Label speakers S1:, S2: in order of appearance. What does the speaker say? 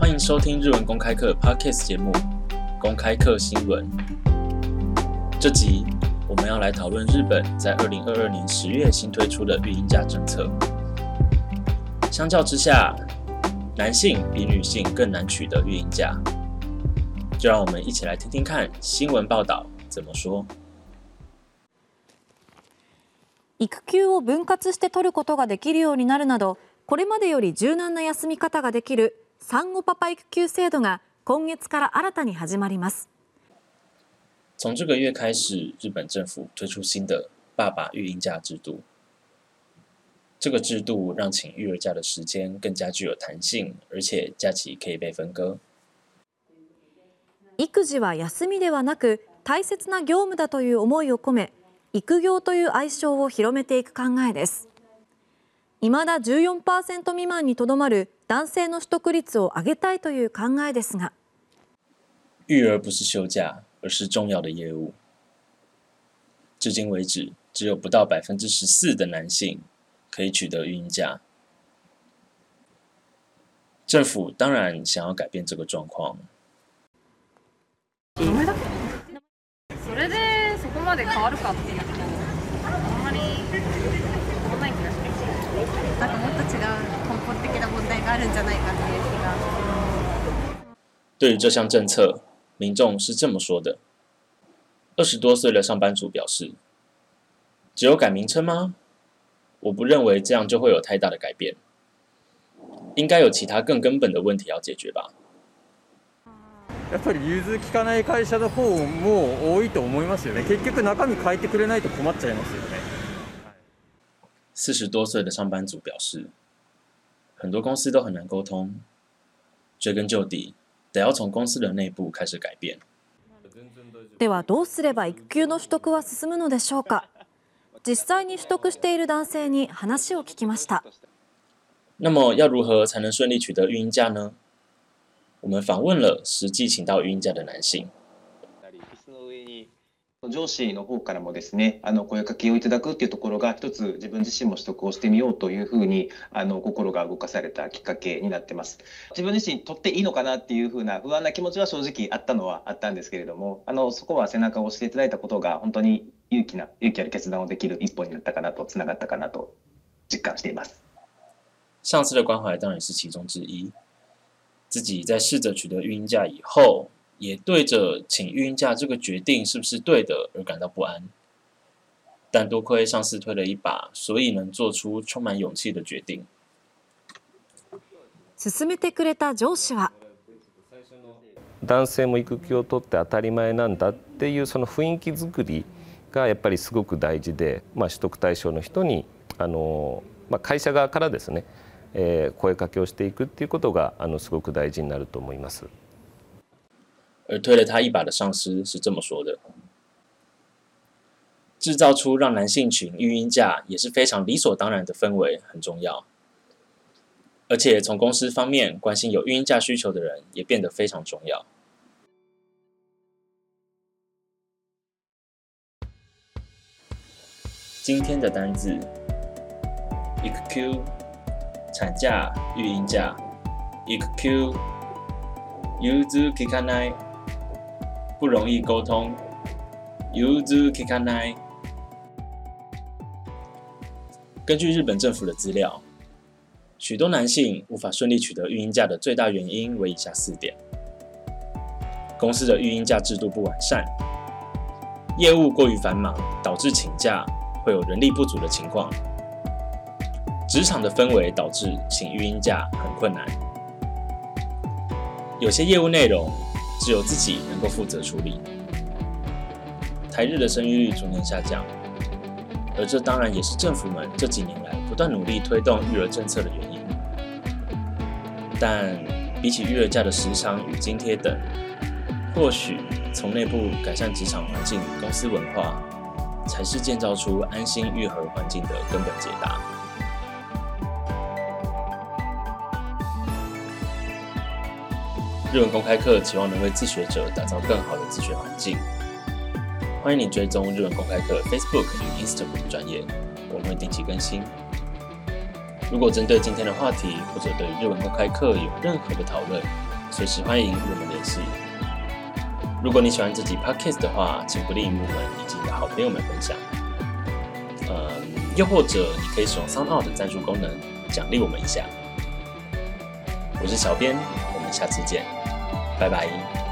S1: 欢迎收听日文公开课 Parkes 节目，公开课新闻。这集我们要来讨论日本在二零二二年十月新推出的育婴假政策。相较之下，男性比女性更难取得育婴假。就让我们一起来听听看新闻报道怎么说。
S2: 休を分割して取ることができるようになるなど、これまでより柔軟な休み方ができる。産後パパ育休制度が今月から新たに始まります。
S1: 从这个月开始，日本政府推出新的爸爸育婴假制度。这个制度让请育儿假的时间更加具有弹性，而且假期可以被分割。
S2: 育児は休みではなく大切な業務だという思いを込め、育業という愛称を広めていく考えです。未だ14%未満にとどまる男性の取得率を上げたいという考えですが
S1: 育儿不是休假而是重要的业务至今为止只有不到百分之十四的男性可以取得育婴假政府当然想要改变这个状况
S3: それでそこまで変わるかっていうとあんまりな
S4: んかもっと違う根本的な問題
S1: 对于这项政策，民众是这么说的：二十多岁的上班族表示，只有改名称吗？我不认为这样就会有太大的改变，应该有其他更根本的问题要解决吧。
S5: やっぱりかない会社の方も多いと思いますね。結局中身変えてくれないと困っちゃいますね。
S1: 四十多岁的上班族表示。很多公司都很难沟通，追根究底，得要从公司的内部开始改变。那么要如何才能顺利取得育婴假呢？我们访问了实际请到育婴假的男性。
S6: 上司の方からもですね、あの声かけをいただくっていうところが、一つ自分自身も取得をしてみようというふうに、あの心が動かされたきっかけになってます。自分自身取っていいのかなっていうふうな不安な気持ちは正直あったのはあったんですけれども、あのそこは背中を押していただいたことが、本当に勇気な、勇気ある決断をできる一歩になったかなと、つながったかなと実感しています。
S1: 上司的关怀当然是其中之一。自己在试着取得育假以后。也对着请孕假这个决定是不是对的而感到不安。但多亏上司推了一把，所以能做出充满勇气的决定。
S2: 進めてくれた上司は
S7: 男性も育休を取って当たり前なんだっていうその雰囲気作りがやっぱりすごく大事で、まあ、取得対象の人にあの、まあ、会社側からですね、えー、声かけをしていくっていうことがあのすごく大事になると思います。
S1: 而推了他一把的上司是这么说的：“制造出让男性群育婴假也是非常理所当然的氛围很重要，而且从公司方面关心有育婴假需求的人也变得非常重要。”今天的单字 “iqq” 产假育婴假 “iqq” 不容易沟通。根据日本政府的资料，许多男性无法顺利取得育婴假的最大原因为以下四点：公司的育婴假制度不完善；业务过于繁忙，导致请假会有人力不足的情况；职场的氛围导致请育婴假很困难；有些业务内容。只有自己能够负责处理。台日的生育率逐年下降，而这当然也是政府们这几年来不断努力推动育儿政策的原因。但比起育儿假的时长与津贴等，或许从内部改善职场环境、公司文化，才是建造出安心育儿环境的根本解答。日文公开课期望能为自学者打造更好的自学环境。欢迎你追踪日文公开课 Facebook 与 Instagram 专业，我们会定期更新。如果针对今天的话题，或者对日文公开课有任何的讨论，随时欢迎与我们联系。如果你喜欢自己 p o c k s t s 的话，请不吝为我们以及的好朋友们分享。呃，又或者你可以使用 Sound 的赞助功能奖励我们一下。我是小编，我们下次见。拜拜。